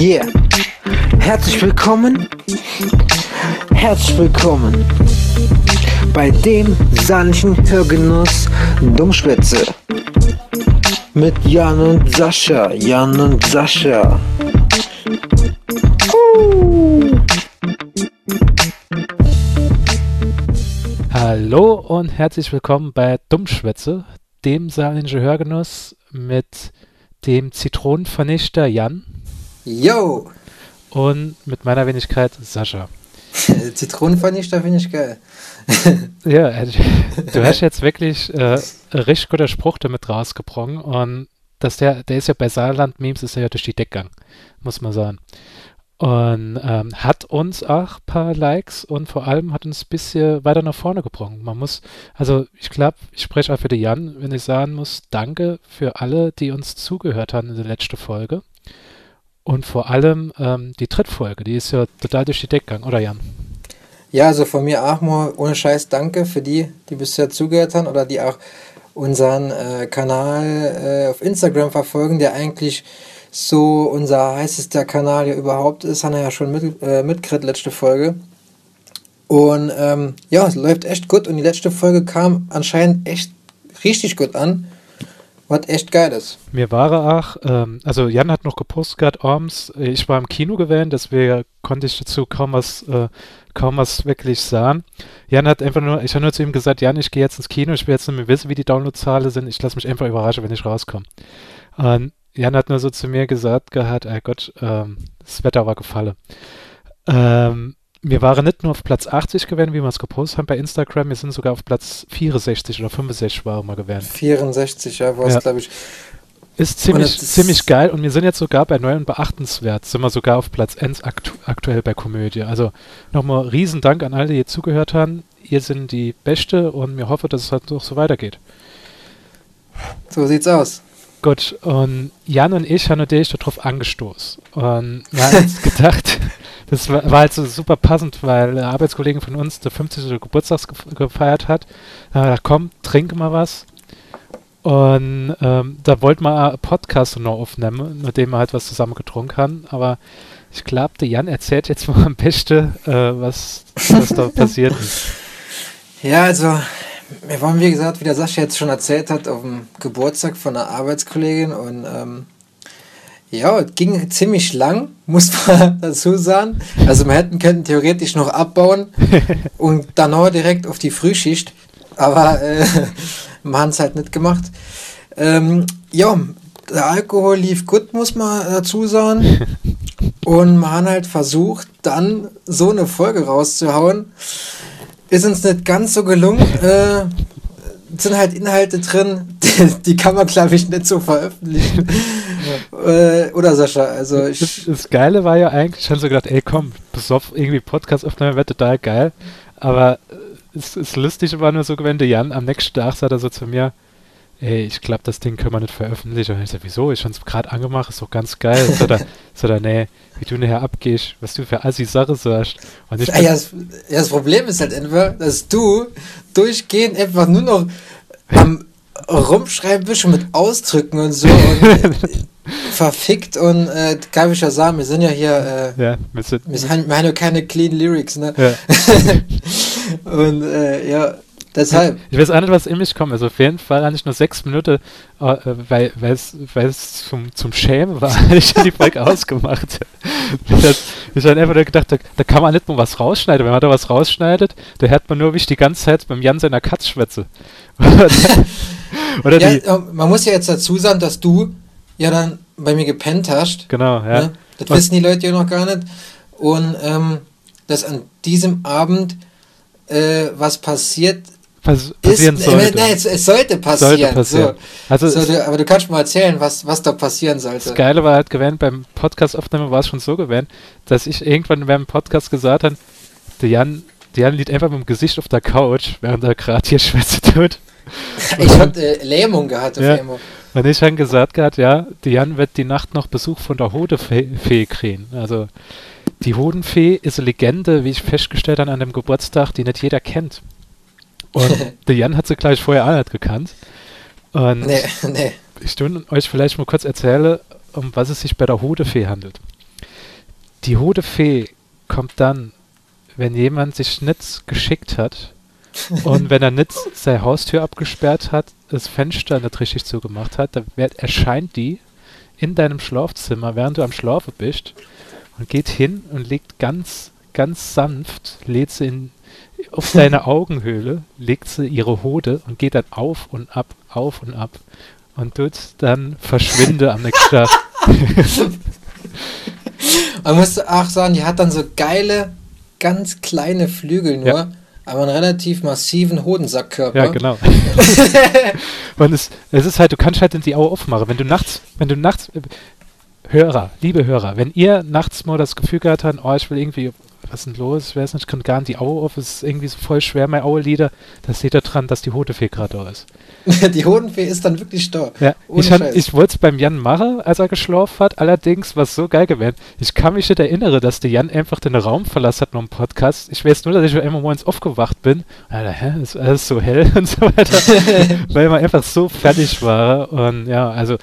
Yeah. Herzlich willkommen. Herzlich willkommen bei dem sanften Hörgenuss Dummschwätze. Mit Jan und Sascha. Jan und Sascha. Uh. Hallo und herzlich willkommen bei Dummschwätze, dem saarländischen Hörgenuss mit dem Zitronenvernichter Jan Yo! und mit meiner Wenigkeit Sascha. Zitronenvernichter finde ich geil. Ja, du hast jetzt wirklich äh, richtig guter Spruch damit rausgebrochen und dass der, der ist ja bei Saarland-Memes ist er ja durch die Decke gegangen, muss man sagen. Und ähm, hat uns auch ein paar Likes und vor allem hat uns ein bisschen weiter nach vorne gebracht. Man muss, also ich glaube, ich spreche auch für den Jan, wenn ich sagen muss, danke für alle, die uns zugehört haben in der letzten Folge. Und vor allem ähm, die Drittfolge, die ist ja total durch die Decke gegangen, oder Jan? Ja, also von mir auch mal ohne Scheiß danke für die, die bisher zugehört haben oder die auch unseren äh, Kanal äh, auf Instagram verfolgen, der eigentlich so unser heißester Kanal ja überhaupt ist, haben wir ja schon mit, äh, mitgekriegt, letzte Folge. Und ähm, ja, es läuft echt gut und die letzte Folge kam anscheinend echt richtig gut an. Was echt geil ist. Mir war auch, ähm, also Jan hat noch gepostet gehabt, abends, äh, ich war im Kino gewesen, deswegen konnte ich dazu kaum was, äh, kaum was wirklich sagen. Jan hat einfach nur, ich habe nur zu ihm gesagt, Jan, ich gehe jetzt ins Kino, ich will jetzt nicht mehr wissen, wie die Downloadzahlen sind, ich lasse mich einfach überraschen, wenn ich rauskomme. Und Jan hat nur so zu mir gesagt gehabt, ey Gott, ähm, das Wetter war gefallen. Ähm, wir waren nicht nur auf Platz 80 gewesen, wie wir es gepostet haben bei Instagram, wir sind sogar auf Platz 64 oder 65 waren wir gewesen. 64, ja, war es, Ja. glaube ich. Ist ziemlich, ziemlich geil und wir sind jetzt sogar bei neu und beachtenswert, sind wir sogar auf Platz 1 aktu aktuell bei Komödie. Also nochmal riesen Dank an alle, die hier zugehört haben. Ihr sind die Beste und wir hoffen, dass es halt noch so weitergeht. So sieht's aus. Gut, und Jan und ich haben natürlich darauf angestoßen. Und wir haben uns gedacht, das war, war halt so super passend, weil eine Arbeitskollegin von uns der 50. Geburtstag gef- gefeiert hat. Da haben wir gedacht, komm, trink mal was. Und ähm, da wollten wir einen Podcast noch aufnehmen, mit dem wir halt was zusammen getrunken haben. Aber ich glaube, der Jan erzählt jetzt mal am besten, äh, was, was da passiert ist. Ja, also, wir waren, wie gesagt, wie der Sascha jetzt schon erzählt hat, auf dem Geburtstag von einer Arbeitskollegin und ähm, ja, es ging ziemlich lang, muss man dazu sagen. Also, wir hätten können theoretisch noch abbauen und dann auch direkt auf die Frühschicht, aber äh, wir haben es halt nicht gemacht. Ähm, ja, der Alkohol lief gut, muss man dazu sagen. Und wir haben halt versucht, dann so eine Folge rauszuhauen. Ist uns nicht ganz so gelungen. Äh, sind halt Inhalte drin, die, die kann man, glaube ich, nicht so veröffentlichen. Äh, oder Sascha, also Das, ich. das Geile war ja eigentlich, ich habe so gedacht, ey komm, besoff irgendwie Podcast-Aufnahme wäre total geil. Aber äh, es ist lustig war nur so gewesen, der Jan am nächsten Tag sagt er so zu mir, ey, ich glaube, das Ding können wir nicht veröffentlichen. Und ich sag, wieso? Ich hab's gerade angemacht, ist doch ganz geil. So da, so da, nee, wie du nachher abgehst, was du für assi Sache sagst. Und ich Ja, ja, das, ja, das Problem ist halt einfach, dass du durchgehend einfach nur noch am Rumschreiben bist und mit Ausdrücken und so und verfickt und äh, kann ich ja sagen, wir sind ja hier, äh, ja, wir, sind, wir haben ja keine clean Lyrics, ne? ja. Und äh, ja, deshalb. Ich weiß auch nicht, was in mich kommt. Also auf jeden Fall hatte ich nur sechs Minuten, äh, weil es weil es zum, zum Schämen war, ich die Folge ausgemacht. Ich habe einfach nur gedacht, da, da kann man nicht mal was rausschneiden. Wenn man da was rausschneidet, da hört man nur, wie ich die ganze Zeit beim Jan seiner Katz schwätze. Oder Ja, die, man muss ja jetzt dazu sagen, dass du ja dann bei mir gepennt hast. genau, ja. Ne? Das Und- wissen die Leute ja noch gar nicht. Und ähm, dass an diesem Abend äh, was passiert Pass, ist. passieren Äh, sollte. nein, es, es sollte passieren. Sollte passieren. Also So. es- So, du, aber du kannst mal erzählen, was, was da passieren sollte. Das Geile war halt gewesen, beim Podcast-Aufnahme war es schon so gewesen, dass ich irgendwann beim Podcast gesagt habe, der Jan, der Jan liegt einfach mit dem Gesicht auf der Couch, während er gerade hier Schwätze tut. Ich hatte äh, Lähmung gehabt auf Ja. einmal. Und ich habe gesagt gehabt, ja, Jan wird die Nacht noch Besuch von der Hodefee Fee kriegen. Also die Hodenfee ist eine Legende, wie ich festgestellt habe an dem Geburtstag, die nicht jeder kennt. Und der Jan hat sie gleich vorher auch nicht gekannt. Und Nee, nee. ich will euch vielleicht mal kurz erzählen, um was es sich bei der Hodefee handelt. die Hodefee kommt dann, wenn jemand sich nicht geschickt hat und wenn er nicht seine Haustür abgesperrt hat, das Fenster nicht richtig zugemacht hat, dann wird, erscheint die in deinem Schlafzimmer, während du am Schlafen bist und geht hin und legt ganz, ganz sanft, lädt sie in, auf deine Augenhöhle, legt sie ihre Hode und geht dann auf und ab, auf und ab und tut dann verschwinde am nächsten Tag. Man muss auch sagen, die hat dann so geile, ganz kleine Flügel nur, ja. Aber einen relativ massiven Hodensackkörper. Ja, genau. und es, es ist halt, du kannst halt in die Augen aufmachen. Wenn du nachts, wenn du nachts, Hörer, liebe Hörer, wenn ihr nachts mal das Gefühl gehabt habt, oh, ich will irgendwie was ist denn los? Ich weiß nicht, ich kann gar nicht die Augen auf, es ist irgendwie so voll schwer, mein Auge-Lieder. Das seht ihr dran, dass die Hodefee gerade da ist. die Hodenfee ist dann wirklich da. Ja, ich, ich wollte es beim Jan machen, als er geschlafen hat. Allerdings war es so geil gewesen. Ich kann mich nicht erinnern, dass der Jan einfach den Raum verlassen hat noch im Podcast. Ich weiß nur, dass ich einmal morgens aufgewacht bin. Alter, hä, ist alles so hell und so weiter. weil man einfach so fertig war. Und ja, also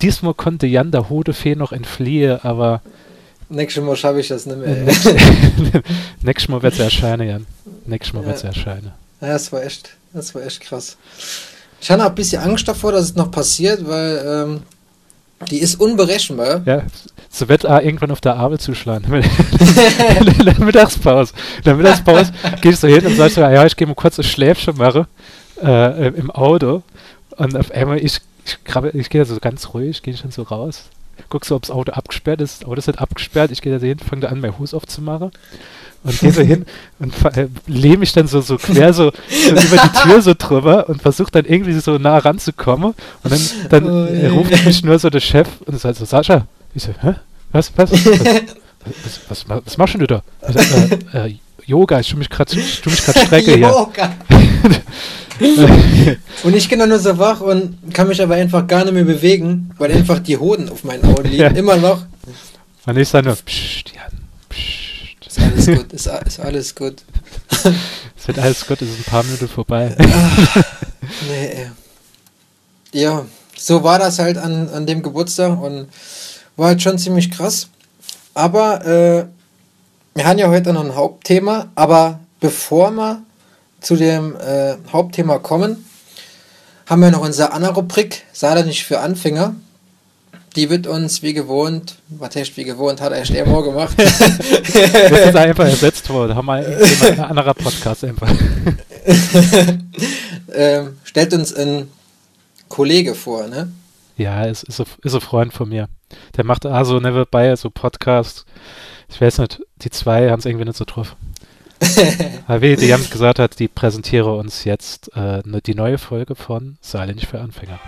diesmal konnte Jan der Hodefee noch entfliehen, aber Nächstes Mal schaffe ich das nicht mehr. Nächstes Mal wird es erscheinen, Jan. Nächstes Mal ja. wird es erscheinen. Ja, das war echt, das war echt krass. Ich habe auch ein bisschen Angst davor, dass es noch passiert, weil ähm, die ist unberechenbar. Ja, so wird auch irgendwann auf der Arbeit zuschlagen. in der Mittagspause. In der Mittagspause gehst du hin und sagst, ja, ich gehe mal kurz ein Schläfchen machen äh, im Auto. Und auf einmal, ich, ich, ich gehe so ganz ruhig, gehe schon so raus guck so, ob das Auto abgesperrt ist. Das Auto ist nicht abgesperrt. Ich gehe da hin, fange da an, mein Hus aufzumachen. Und gehe so hin und äh, lehne mich dann so, so quer so, so über die Tür so drüber und versuche dann irgendwie so nah ranzukommen. Und dann, dann oh, yeah. ruft mich nur so der Chef und sagt so, Sascha. Ich so, hä? Was, was, was, was, was, was, machst du da? Sag, äh, äh, Yoga, ich tue mich gerade Strecke hier. und ich bin dann nur so wach und kann mich aber einfach gar nicht mehr bewegen, weil einfach die Hoden auf meinen Augen liegen. Ja. Immer noch. Und ich sage nur, psst, Jan, psst. Ist alles gut, ist, ist alles gut. es wird alles gut, es ist ein paar Minuten vorbei. Ach, nee, Ja, so war das halt an, an dem Geburtstag und war halt schon ziemlich krass. Aber äh, wir haben ja heute noch ein Hauptthema, aber bevor wir zu dem äh, Hauptthema kommen, haben wir noch unsere Anna-Rubrik, sei nicht für Anfänger. Die wird uns wie gewohnt, was heißt wie gewohnt, hat er immer gemacht. das ist einfach ersetzt worden, haben wir ein anderer Podcast einfach. ähm, stellt uns ein Kollege vor, ne? Ja, ist, ist, ein, ist ein Freund von mir. Der macht also nebenbei so Podcast. Ich weiß nicht, die zwei haben es irgendwie nicht so drauf. Weil wie die Jans gesagt hat, die präsentiere uns jetzt äh, ne, die neue Folge von Saarländisch für Anfänger.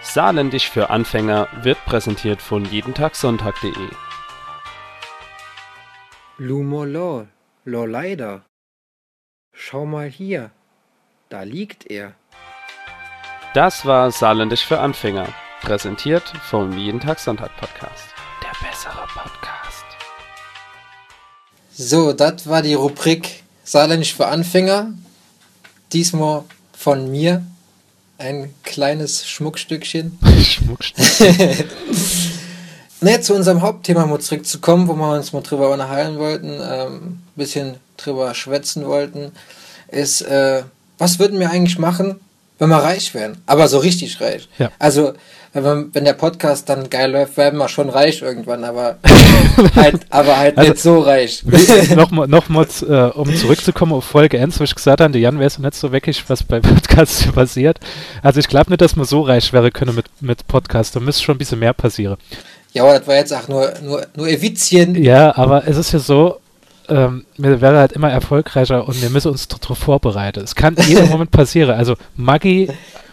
Saarländisch für Anfänger wird präsentiert von jedentagsonntag.de. Lumolo, lo leider. Schau mal hier, da liegt er. Das war Saarländisch für Anfänger, präsentiert vom Jeden Tag Sonntag Podcast. Der bessere Podcast. So, das war die Rubrik Saarländisch für Anfänger. Diesmal von mir ein kleines Schmuckstückchen. Schmuckstückchen. ne, zu unserem Hauptthema mal zurückzukommen, wo wir uns mal drüber unterhalten wollten, ähm, ein bisschen drüber schwätzen wollten, ist, äh, was würden wir eigentlich machen, wenn wir reich wären? Aber so richtig reich. Ja. Also, wenn, man, wenn der Podcast dann geil läuft, werden wir schon reich irgendwann, aber halt, aber halt also, nicht so reich. Nochmal, noch mal, äh, um zurückzukommen auf Folge 1, wo ich gesagt habe, Jan wäre so nicht so weckig, was bei Podcasts passiert. Also ich glaube nicht, dass man so reich wäre können mit, mit Podcasts. Da müsste schon ein bisschen mehr passieren. Ja, aber das war jetzt auch nur, nur, nur Evizien. Ja, aber es ist ja so, ähm, wir wären halt immer erfolgreicher und wir müssen uns darauf vorbereiten. Es kann jeden Moment passieren. Also Maggi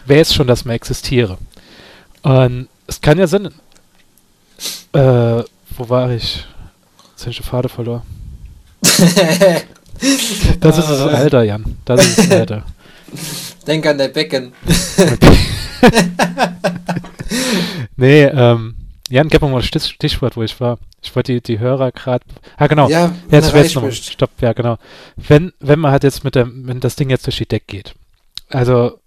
weiß schon, dass man existiere. Und es kann ja Sinn. Äh, wo war ich? Jetzt habe ich den Vater verloren. das ist das Alter, Jan. Das ist das Alter. Denk an der Becken. nee, ähm, Jan, gib mir mal ein Stichwort, wo ich war. Ich wollte die, die Hörer gerade. Ah, genau. Ja, jetzt weiß noch. Stopp, ja, genau. Wenn, wenn man halt jetzt mit dem, wenn das Ding jetzt durch die Deck geht. Also,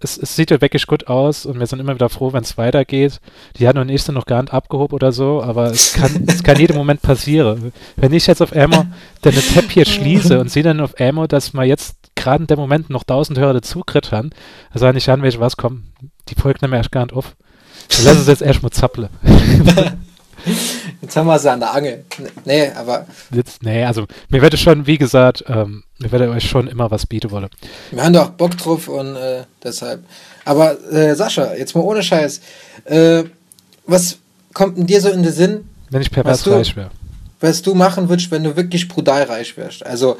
es, es, sieht ja wirklich gut aus und wir sind immer wieder froh, wenn es weitergeht. Die haben und ich sind noch gar nicht abgehoben oder so, aber es kann, es kann jeden Moment passieren. Wenn ich jetzt auf einmal den Tab hier schließe und sehe dann auf einmal, dass man jetzt gerade in dem Moment noch 1000 Hörer dazugritt haben, dann sage ich an, welche was kommen. Die folgt nämlich erst gar nicht auf. Dann lass es jetzt erstmal zapple. Jetzt haben wir sie an der Angel. Nee, aber. Jetzt, nee, also mir werde schon, wie gesagt, ähm, mir werde euch schon immer was bieten wollen. Wir haben doch Bock drauf und äh, deshalb. Aber äh, Sascha, jetzt mal ohne Scheiß. Äh, was kommt denn dir so in den Sinn? Wenn ich pervers reich wäre. Was du machen würdest, wenn du wirklich brutal reich wärst. Also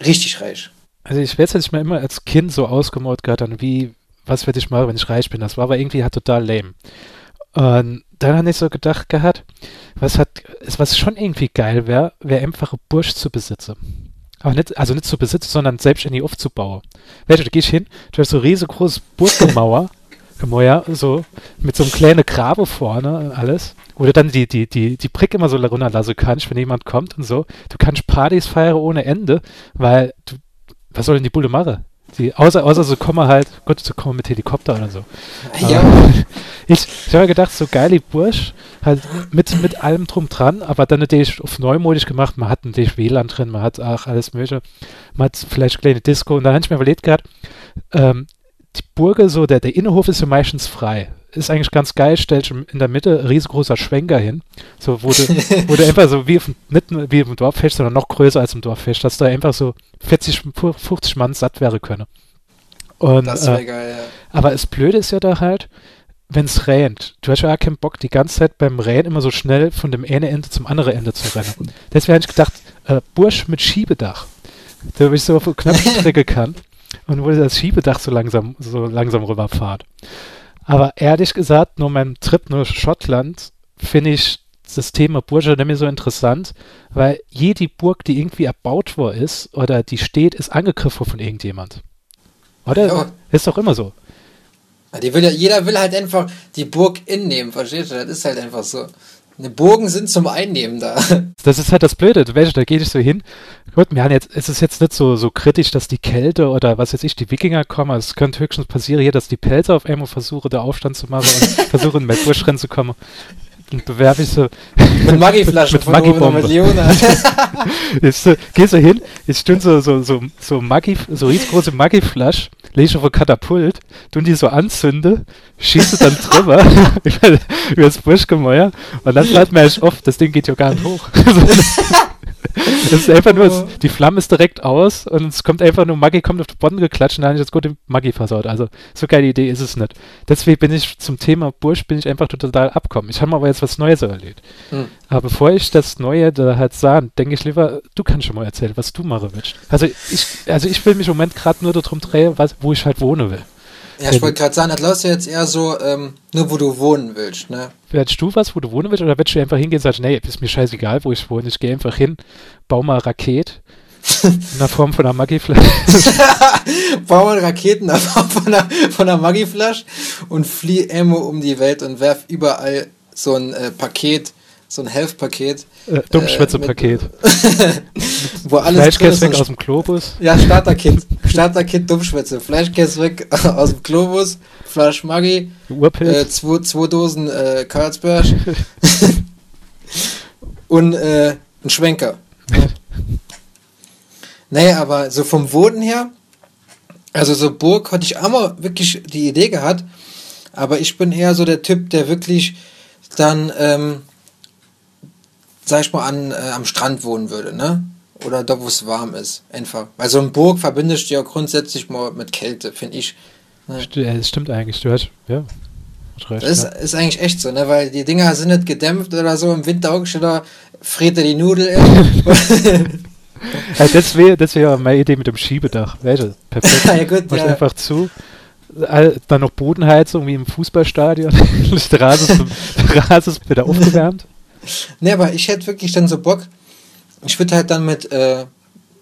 richtig reich. Also ich werde es mir immer als Kind so ausgemalt gehabt, wie, was werde ich machen, wenn ich reich bin. Das war aber irgendwie halt total lame. Und dann habe ich so gedacht gehabt, was hat, was schon irgendwie geil wäre, wäre einfach ein Bursch zu besitzen. Aber nicht, also nicht zu besitzen, sondern selbstständig aufzubauen. Weißt du, da gehst hin, du hast so riesengroßes Burggemauer, Gemäuer, so, mit so einem kleinen Grabe vorne und alles, du dann die, die, die, die Prick immer so runterlassen kannst, wenn jemand kommt und so. Du kannst Partys feiern ohne Ende, weil du, was soll denn die Bulle machen? Die, außer, außer so kommen halt, Gott, so kommen mit Helikopter oder so. Ja. ich ich habe gedacht, so geile Bursch, halt mit, mit allem drum dran, aber dann natürlich auf neumodisch gemacht. Man hat natürlich WLAN drin, man hat auch alles Mögliche. Man hat vielleicht kleine Disco und da habe ich mir überlegt gehabt, ähm, die Burge, so der, der Innenhof ist ja meistens frei. Ist eigentlich ganz geil, stellst in der Mitte ein riesengroßer Schwenker hin, so wo du einfach so wie auf, nicht wie im Dorffest, sondern noch größer als im Dorffest, dass da einfach so 40, 50 Mann satt wäre können. Und, das wäre äh, geil, ja. Aber das Blöde ist ja da halt, wenn es rennt. Du hast ja auch keinen Bock, die ganze Zeit beim Rennen immer so schnell von dem einen Ende zum anderen Ende zu rennen. Deswegen habe ich gedacht, äh, Bursch mit Schiebedach, der ich so auf eine Knöpfstrecke kann und wo das Schiebedach so langsam, so langsam rüberfahrt. Aber ehrlich gesagt, nur meinem Trip nur Schottland finde ich das Thema nicht mehr so interessant, weil jede Burg, die irgendwie erbaut worden ist oder die steht, ist angegriffen von irgendjemand. Oder? Ja. Ist doch immer so. Die will ja, jeder will halt einfach die Burg innehmen, verstehst du? Das ist halt einfach so. Ne, Burgen sind zum Einnehmen da. Das ist halt das Blöde. Weißt, da geht es so hin. Gut, wir haben jetzt, es ist jetzt nicht so, so kritisch, dass die Kälte oder was weiß ich, die Wikinger kommen. Es könnte höchstens passieren hier, dass die Pelze auf einmal versuchen, da Aufstand zu machen und versuchen, in zu kommen und bewerbe ich so mit Maggi-Flaschen mit Maggi-Bombe. jetzt gehst du hin, jetzt stehen so, so, so, so Maggi, so riesengroße Maggi-Flaschen, lege ich auf ein Katapult, tun die so anzünde, schieße dann drüber, über das Burschgemäuer und dann bleibt mir echt oft, das Ding geht ja gar nicht hoch. Das ist einfach nur, es, die Flamme ist direkt aus und es kommt einfach nur, Maggi kommt auf den Boden geklatscht und dann habe ich jetzt gut den Maggi versaut. Also, so geile Idee ist es nicht. Deswegen bin ich zum Thema Bursch, bin ich einfach total abkommen. Ich habe aber jetzt was Neues erlebt. Mhm. Aber bevor ich das Neue da halt sah, denke ich lieber, du kannst schon mal erzählen, was du machen willst. Also, ich, also ich will mich im Moment gerade nur darum drehen, was, wo ich halt wohnen will. Ja, ich wollte gerade sagen, das läuft ja jetzt eher so, ähm, nur wo du wohnen willst, ne? Willst du was, wo du wohnen willst, oder willst du einfach hingehen und sagen, nee, ist mir scheißegal, wo ich wohne, ich gehe einfach hin, baue mal Raket in der Form von einer Maggi-Flasche. baue mal Raketen in der Form von einer, von einer Maggi-Flasche und fliehe immer um die Welt und werf überall so ein äh, Paket so ein Health-Paket. Äh, Dummschwätze-Paket. wo alles Fleischkäse weg aus dem Globus. Ja, Starter-Kit. Starter-Kit Dummschwätze. Fleischkäse weg aus dem Globus. Flasch Maggi. Äh, zwei, zwei Dosen äh, Karlsberg. und äh, ein Schwenker. naja, aber so vom Wohnen her, also so Burg hatte ich einmal wirklich die Idee gehabt, aber ich bin eher so der Typ, der wirklich dann ähm, sag ich mal, an, äh, am Strand wohnen würde, ne? Oder da, wo es warm ist. Einfach. Weil so eine Burg verbindest du ja grundsätzlich mal mit Kälte, finde ich. Ne? Das stimmt eigentlich. Du hast, ja. Recht, das ist, ist eigentlich echt so, ne? Weil die Dinger sind nicht gedämpft oder so. Im Winter hockst du da, friert die Nudel ja, das wäre das wär meine Idee mit dem Schiebedach. Weißt du, perfekt. ja, gut, ja. einfach zu. Dann noch Bodenheizung wie im Fußballstadion. der Rasen ist wieder aufgewärmt. Ne, aber ich hätte wirklich dann so Bock. Ich würde halt dann mit, äh,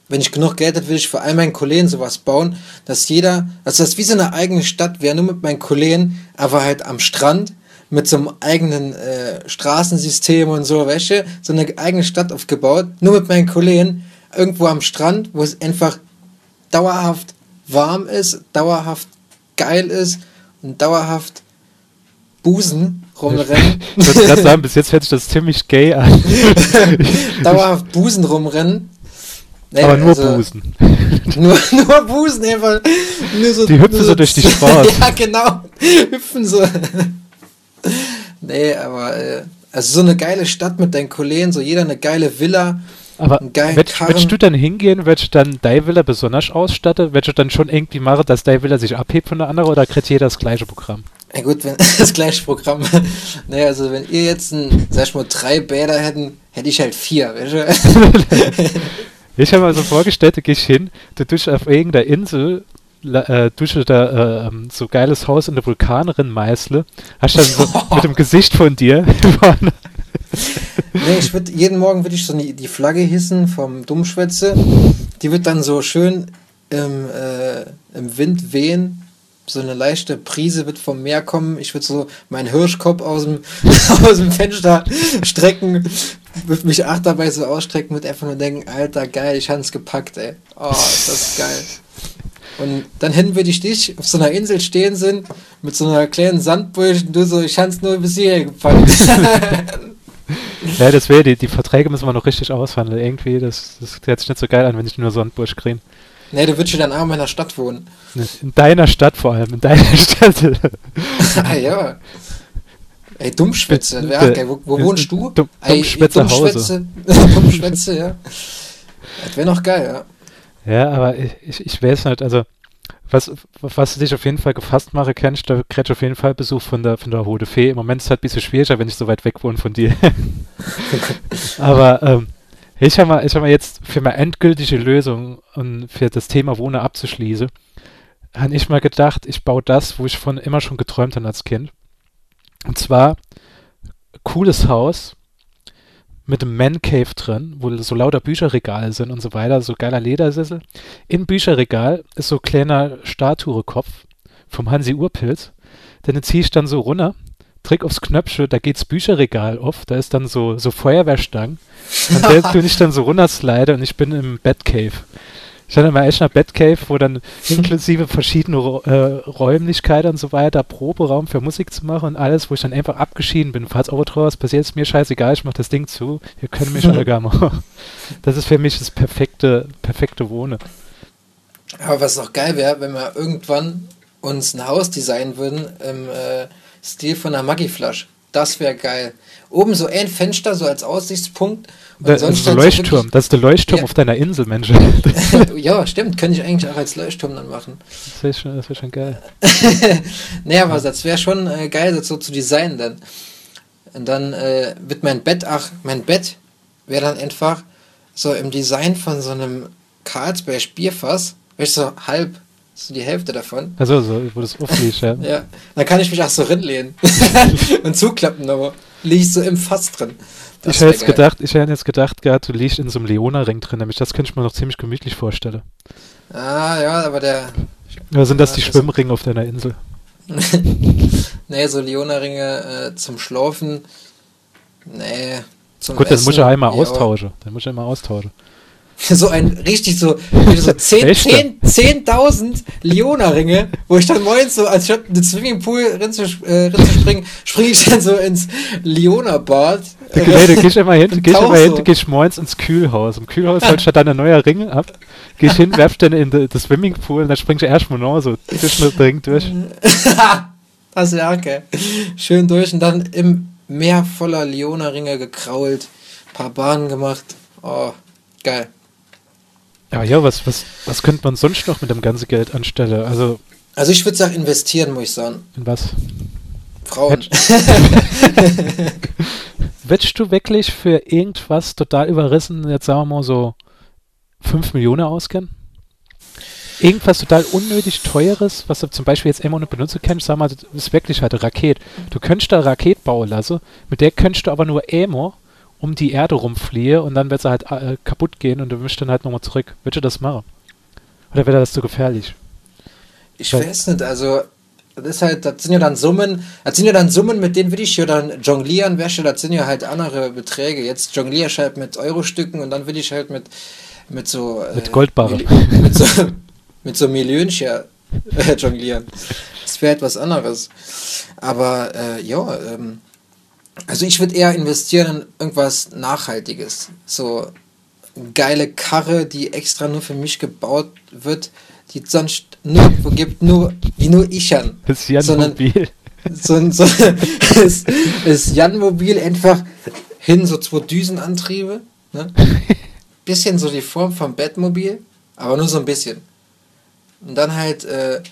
wenn ich genug Geld hätte, würde ich für all meinen Kollegen sowas bauen, dass jeder, also das wie so eine eigene Stadt wäre, nur mit meinen Kollegen, aber halt am Strand mit so einem eigenen äh, Straßensystem und so, welche, so eine eigene Stadt aufgebaut, nur mit meinen Kollegen, irgendwo am Strand, wo es einfach dauerhaft warm ist, dauerhaft geil ist und dauerhaft Busen rumrennen. Ich würde gerade sagen, bis jetzt hört sich das ziemlich gay an. dauerhaft Busen rumrennen. Nee, Aber nur also, Busen. Nur, nur Busen einfach. Nur so, die hüpfen so, so durch die Straße. ja, genau. Hüpfen so. nee, aber äh, also so eine geile Stadt mit deinen Kollegen, so jeder eine geile Villa. Aber willst du dann hingehen, welche dann deine Villa besonders ausstatte, welche dann schon irgendwie mache, dass deine Villa sich abhebt von der anderen oder kriegt jeder das gleiche Programm? Ja gut, wenn das gleiche Programm. naja, also wenn ihr jetzt ein, sag ich mal, drei Bäder hätten, hätte ich halt vier, weißt du? ich habe mir so vorgestellt, du gehst hin, du tust auf irgendeiner Insel äh, dusche da äh, ähm, so geiles Haus in der Vulkanerin meißle, hast dann so mit dem Gesicht von dir nee, ich würde jeden Morgen würde ich so die, die Flagge hissen vom Dummschwätze. Die wird dann so schön im, äh, im Wind wehen. So eine leichte Prise wird vom Meer kommen. Ich würde so meinen Hirschkopf aus dem, aus dem Fenster strecken, würde mich acht dabei so ausstrecken, würde einfach nur denken, Alter, geil, ich hab's gepackt, ey. Oh, ist das geil. Und dann hätten wir dich auf so einer Insel stehen sind, mit so einer kleinen Sandburg und du so, ich hab's nur bis hierher gepackt. ja, das wäre, die, die Verträge müssen wir noch richtig aushandeln. Irgendwie, das, das hört sich nicht so geil an, wenn ich nur Sandburg kriege. Nee, du würdest ja dann auch in meiner Stadt wohnen. In deiner Stadt vor allem, in deiner Stadt. ah ja. Ey, Dummschwätze, ja, okay, wo, wo wohnst du? Dumm, Dummschwätze Ey, Dummschwätze, Dummschwätze, ja. Das wäre noch geil, ja. Ja, aber ich, ich, ich weiß nicht, also was, was dich auf jeden Fall gefasst mache, kennst da kriegst du auf jeden Fall Besuch von der, von der Hode Fee. Im Moment ist es halt ein bisschen schwieriger, wenn ich so weit weg wohne von dir. Aber ähm, ich habe mal, hab mal jetzt für meine endgültige Lösung und für das Thema Wohnen abzuschließen, habe ich mal gedacht, ich baue das, wo ich von immer schon geträumt habe als Kind. Und zwar cooles Haus, mit einem Man Cave drin, wo so lauter Bücherregale sind und so weiter, so geiler Ledersessel. Im Bücherregal ist so ein kleiner Statuekopf vom Hansi Urpilz. Den ziehe ich dann so runter, trick aufs Knöpfchen, da geht's Bücherregal auf, da ist dann so, so Feuerwehrstangen. Und der tue ich dann so runterslide und ich bin im Batcave. Ich hatte mal echt eine Batcave, wo dann inklusive verschiedene äh, Räumlichkeiten und so weiter, Proberaum für Musik zu machen und alles, wo ich dann einfach abgeschieden bin. Falls Overthrow was passiert, ist mir scheißegal, ich mach das Ding zu, ihr könnt mich alle gar machen. Das ist für mich das perfekte, perfekte Wohnen. Aber was noch geil wäre, wenn wir irgendwann uns ein Haus designen würden im äh, Stil von einer Maggi-Flasche. Das wäre geil. Oben so ein Fenster, so als Aussichtspunkt. Und das ist der Leuchtturm. Das ist der Leuchtturm ja. auf deiner Insel, Mensch. ja, stimmt. Könnte ich eigentlich auch als Leuchtturm dann machen. Das wäre schon, wär schon geil. naja, aber das wäre schon äh, geil, das so zu designen dann. Und dann äh, wird mein Bett, ach, mein Bett wäre dann einfach so im Design von so einem Carlsberg Bierfass, weißt du, so halb so die Hälfte davon. Also so, wo das aufliegt, ja. ja. Dann kann ich mich auch so rinlehnen und zuklappen, aber liege ich so im Fass drin. Das ich hätte jetzt gedacht, ich hätte jetzt gedacht, gehabt, du liegst in so einem Leona-Ring drin, nämlich das könnte ich mir noch ziemlich gemütlich vorstellen. Ah, ja, aber der. Oder sind das die Schwimmringe auf deiner Insel? nee, so Leona-Ringe äh, zum Schlafen. Nee, zum Gut, Essen, dann muss ich ja einmal austauschen. Dann muss ich einmal austauschen. so ein richtig so, so 10.000 10, 10 Leona-Ringe, wo ich dann morgens so, als ich in den Swimmingpool rin zu, äh, rin zu springen, springe ich dann so ins Leona-Bad. Okay, nee, du gehst immer hin, du gehst immer hin, du gehst morgens ins Kühlhaus. Im Kühlhaus holst du dann ein neuer Ring ab, gehst hin, werfst dann in das Swimmingpool und dann springst du erstmal noch so zwischen den Ring durch. das ist ja okay. Schön durch und dann im Meer voller Leona-Ringe gekrault, paar Bahnen gemacht. Oh, geil. Ja, ja, was, was, was könnte man sonst noch mit dem ganzen Geld anstellen? Also, also ich würde sagen, investieren, muss ich sagen. In was? Frauen. Würdest du wirklich für irgendwas total überrissen, jetzt sagen wir mal so 5 Millionen ausgehen? Irgendwas total unnötig teures, was du zum Beispiel jetzt immer noch benutzen kannst, sag mal, das ist wirklich halt eine Rakete. Du könntest da eine Rakete bauen lassen, mit der könntest du aber nur immer um die Erde rumfliehe und dann wird sie halt äh, kaputt gehen und du mischst dann halt nochmal zurück. Würdest du das machen? Oder wäre das zu gefährlich? Ich Weil, weiß nicht, also das ist halt, das sind ja dann Summen, das sind ja dann Summen, mit denen würde ich ja dann jonglieren, wäsche, das sind ja halt andere Beträge. Jetzt jongliere ich halt mit Euro-Stücken und dann will ich halt mit, mit so. Mit äh, Goldbarren. Mit so, mit so Millionchen äh, jonglieren. Das wäre etwas anderes. Aber äh, ja, ähm, also ich würde eher investieren in irgendwas Nachhaltiges. So eine geile Karre, die extra nur für mich gebaut wird, die es sonst nirgendwo gibt, nur, die nur ich an. Das Jan Sondern- Mobil. So, so ist, ist Jan-Mobil einfach hin, so zwei Düsenantriebe. Ne? Bisschen so die Form vom Bettmobil, aber nur so ein bisschen. Und dann halt, äh,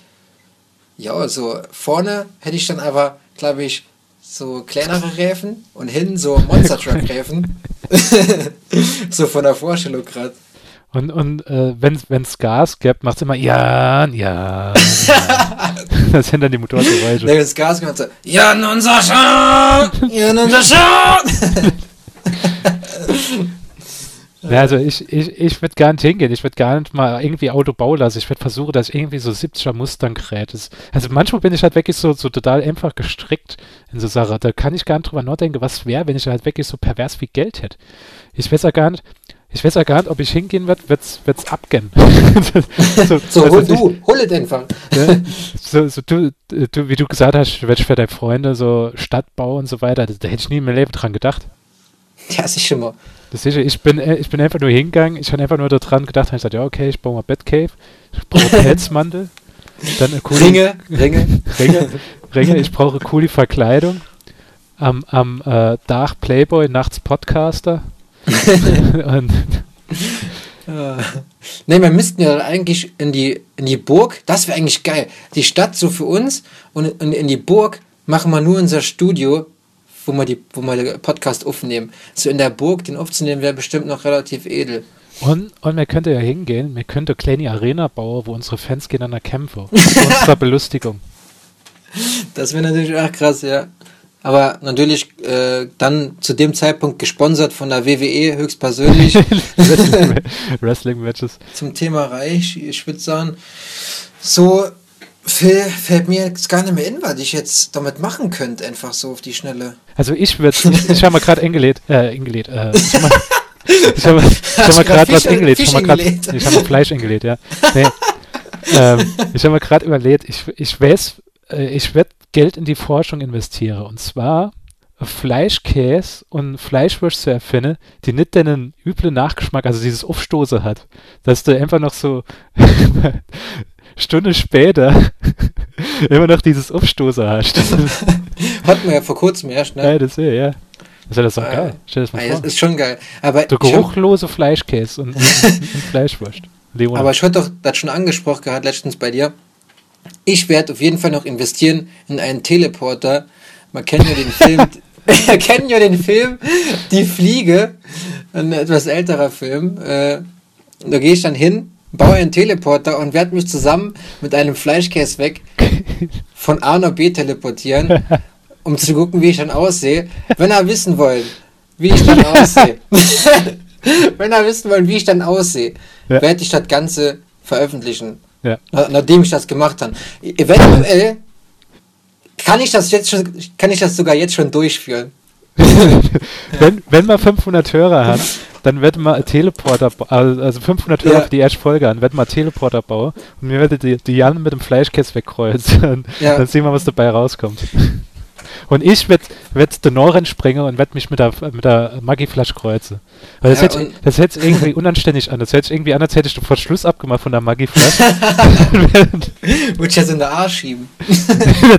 ja, so vorne hätte ich dann aber, glaube ich, so kleinere Reifen und hinten so Monster Truck Reifen. so von der Vorstellung gerade. Und, und äh, wenn es Gas gibt, macht es immer Jan, Jan. Jan. das sind dann die Motorgeräusche. Wenn das Gas gemacht hat, Jan unser Schaum! Jan unser Schaum! Ja, also ich, ich, ich würde gar nicht hingehen. Ich würde gar nicht mal irgendwie Auto bauen lassen. Ich würde versuchen, dass ich irgendwie so 70er Mustang gerät ist. Also manchmal bin ich halt wirklich so, so total einfach gestrickt in so Sache. Da kann ich gar nicht drüber nachdenken, was wäre, wenn ich halt wirklich so pervers viel Geld hätte. Ich weiß ja gar nicht, ich weiß ja gar nicht, ob ich hingehen würde, wird's, wird's abgehen. so, So, was hol weiß ich, du, hol es einfach. ja, so, so du, du, wie du gesagt hast, du willst für deine Freunde so Stadtbau und so weiter, da, da hätte ich nie in meinem Leben dran gedacht. Ja, sicher mal. Das ist, ich bin, äh, ich bin einfach nur hingegangen, ich habe einfach nur daran gedacht, habe ich gesagt, ja, okay, ich baue mal Batcave, ich brauche Pelzmantel, dann eine coole Ringe, Ringe. Ringe, Ringe, ich brauche coole Verkleidung, am, am äh, Dach Playboy, nachts Podcaster und Ne, wir müssten ja eigentlich in die, in die Burg, das wäre eigentlich geil. Die Stadt so für uns und, und in die Burg machen wir nur unser Studio, wo wir, die, wo wir den Podcast aufnehmen. So in der Burg, den aufzunehmen, wäre bestimmt noch relativ edel. Und, und wir könnten ja hingehen, wir könnten eine kleine Arena bauen, wo unsere Fans gegeneinander kämpfen. Zu unserer Belustigung. Das wäre natürlich auch krass, ja. Aber natürlich äh, dann zu dem Zeitpunkt gesponsert von der WWE höchstpersönlich Wrestling-Matches. zum Thema Reich. Ich würde sagen, so Phil, fällt mir jetzt gar nicht mehr in, was ich jetzt damit machen könnte, einfach so auf die Schnelle. Also ich würde, ich, ich habe mal gerade eingelegt, äh, eingelegt, äh, ich habe mal, ich hab ich hab mal gerade was eingelegt, ich habe mal, hab mal Fleisch eingelegt, ja. Nee. ähm, ich habe mal gerade überlegt, ich, ich weiß, äh, ich werde Geld in die Forschung investieren und zwar Fleischkäse und Fleischwurst zu erfinden, die nicht den üblen Nachgeschmack, also dieses Aufstoße hat, dass du einfach noch so Stunde später immer noch dieses Aufstoße hast. Hatten wir ja vor kurzem erst, Ja, ne? das wäre, ja. Das wäre doch Ah, geil. Stell das mal das vor. ist schon geil. Aber So geruchlose Fleischkäse und, und, und Fleischwurst. Leona. aber ich hatte doch das schon angesprochen gehabt letztens bei dir. Ich werde auf jeden Fall noch investieren in einen Teleporter. Man kennt ja den Film, wir kennen ja den Film Die Fliege, ein etwas älterer Film. Äh, da gehe ich dann hin, baue einen Teleporter und werde mich zusammen mit einem Fleischkäse weg von A nach B teleportieren, um zu gucken, wie ich dann aussehe. Wenn ihr wissen wollt, wie ich dann aussehe, wenn ihr wissen wollt, wie ich dann aussehe, Ja. werde ich das Ganze veröffentlichen. ja. Na- Nachdem ich das gemacht habe. Eventuell kann ich das jetzt schon, kann ich das sogar jetzt schon durchführen. wenn, wenn man 500 Hörer hat, dann wird man einen Teleporter, also also 500 Hörer Ja. für die erste Folge an, man einen Teleporter bauen und mir wird die, die Jan mit dem Fleischkäse wegkreuzen. Ja. Dann sehen wir, was dabei rauskommt. Und ich werde werd den Noren springen und werde mich mit der, mit der Maggi-Flasche kreuzen. Weil das, Ja, hätte, das hätte irgendwie unanständig an. Das hätte irgendwie an, als hätte ich den Verschluss abgemacht von der Maggi-Flasche. Würde ich jetzt in den Arsch schieben.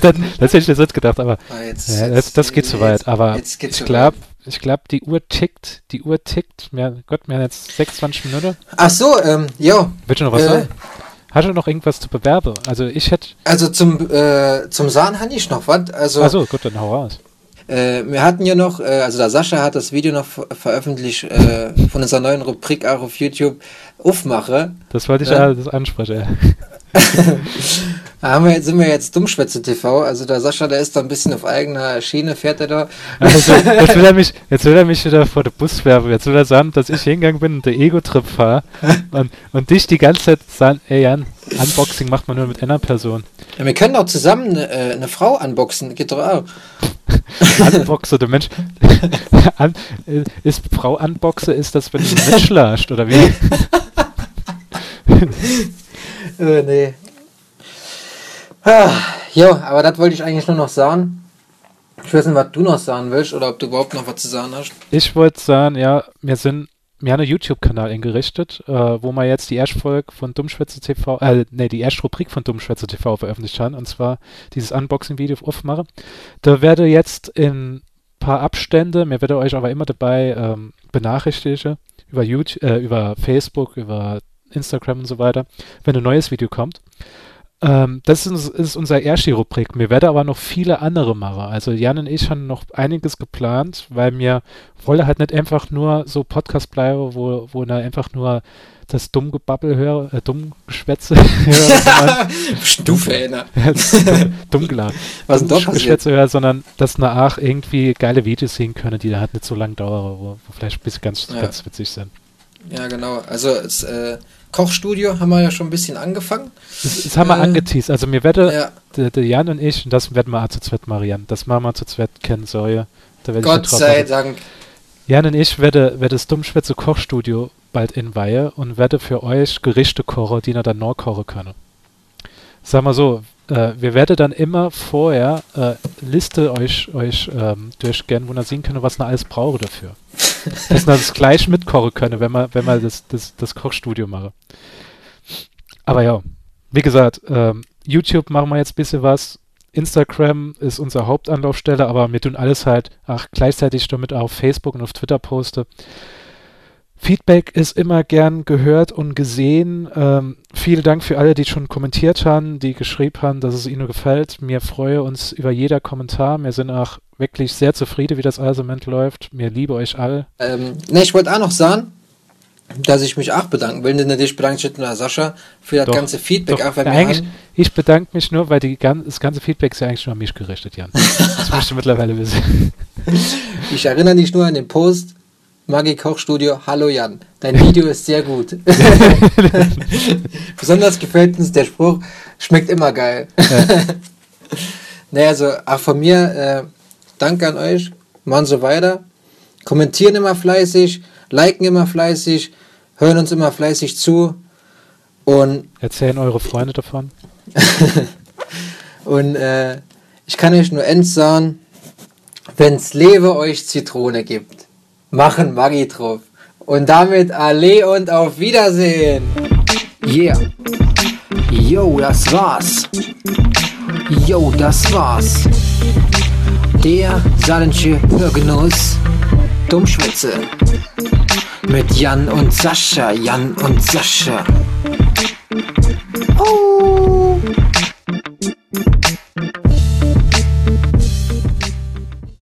dann, das hätte ich jetzt nicht gedacht, aber Ah, jetzt, ja, das, jetzt- das geht zu weit. Aber jetzt ich glaube. Ich glaube, die Uhr tickt. Die Uhr tickt. Mehr, Gott, wir haben jetzt 26 Minuten. Ach so, ähm, ja. Willst du noch was Äh, sagen? Hast du noch irgendwas zu bewerben? Also ich hätte. Also zum, äh, zum Sahn hatte ich noch was. Also, Achso, gut, dann hau raus. äh, wir hatten ja noch, äh, also der Sascha hat das Video noch ver veröffentlicht äh, von unserer neuen Rubrik auch auf YouTube. Aufmache. Das wollte ich Ja. ja das ansprechen. Haben wir, jetzt- sind wir jetzt Dummschwätze TV. Also der Sascha, der ist da ein bisschen auf eigener Schiene, fährt er da. Also, jetzt, will er mich, jetzt will er mich wieder vor den Bus werfen. Jetzt will er sagen, dass ich hingegangen bin und der Ego-Trip fahre. Und, und dich die ganze Zeit sagen, ey Jan, Unboxing macht man nur mit einer Person. Ja, wir können auch zusammen eine, äh, eine Frau unboxen. Geht doch auch. Unboxer, der Mensch. An, ist Frau Unboxer, ist das, wenn du mitschlascht, oder wie? Äh, nee. Ah, jo, aber das wollte ich eigentlich nur noch sagen. Ich weiß nicht, was du noch sagen willst oder ob du überhaupt noch was zu sagen hast. Ich wollte sagen, ja, wir sind, wir haben einen YouTube-Kanal eingerichtet, äh, wo wir jetzt die Erstfolge von Dummschwätze TV, äh, nee, die erste Rubrik von Dummschwätze TV veröffentlicht haben, und zwar dieses Unboxing-Video aufmachen. Da werde jetzt in paar Abstände, mir werde euch aber immer dabei ähm, benachrichtigen über YouTube, äh, über Facebook, über Instagram und so weiter, wenn ein neues Video kommt. Ähm, das ist, ist unsere erste Rubrik. Mir werde aber noch viele andere machen. Also Jan und ich haben noch einiges geplant, weil mir wolle halt nicht einfach nur so Podcast bleiben, wo, wo da einfach nur das Dummgebabbel höre, äh, Dummgeschwätze höre. Stufe, ne? Dummglas. Was denn doch Geschwätze höre, sondern dass nach irgendwie geile Videos sehen können, die da halt nicht so lang dauern, wo, wo vielleicht ein bisschen ganz, ja. ganz witzig sind. Ja, genau. Also das äh, Kochstudio haben wir ja schon ein bisschen angefangen. Das, das haben wir äh, angeteased. Also mir werde ja. der, Jan und ich, und das werden wir zu zweit marieren, das machen wir zu zweit kennen soll. Gott sei Dank. Jan und ich werde, werde das Dummschwätze Kochstudio bald in Weihe und werde für euch Gerichte kochen, die ihr dann noch kochen können. Sag mal so, äh, wir werden dann immer vorher äh, Liste euch, euch ähm, durchgehen, wo ihr sehen könnt, was ihr alles brauche dafür. Dass ihr das gleich mitkochen könnt, wenn man, wenn man das, das, das Kochstudio mache. Aber ja, wie gesagt, ähm, YouTube machen wir jetzt ein bisschen was. Instagram ist unsere Hauptanlaufstelle, aber wir tun alles halt ach, gleichzeitig damit auf Facebook und auf Twitter poste. Feedback ist immer gern gehört und gesehen. Ähm, vielen Dank für alle, die schon kommentiert haben, die geschrieben haben, dass es ihnen gefällt. Wir freuen uns über jeder Kommentar. Wir sind auch wirklich sehr zufrieden, wie das Argument läuft. Wir lieben euch alle. Ähm, ne, ich wollte auch noch sagen, dass ich mich auch bedanken will. Denn ich bedanke mich nur Sascha für das doch, ganze Feedback. Doch, auch, ja, eigentlich, ich bedanke mich nur, weil die, das ganze Feedback ist ja eigentlich nur an mich gerichtet, Jan. das möchte ich mittlerweile wissen. ich erinnere dich nur an den Post Maggi Kochstudio, hallo Jan, dein Video ist sehr gut. Besonders gefällt uns der Spruch, schmeckt immer geil. Ja. naja, also auch von mir, äh, danke an euch, machen so weiter, kommentieren immer fleißig, liken immer fleißig, hören uns immer fleißig zu und erzählen eure Freunde davon. und äh, ich kann euch nur eins sagen, wenn's Lewe euch Zitrone gibt machen Maggi drauf. Und damit alle und auf Wiedersehen. Yeah. Yo, das war's. Yo, das war's. Der saarländische Hörgenuss Dummschwitze mit Jan und Sascha, Jan und Sascha. Oh.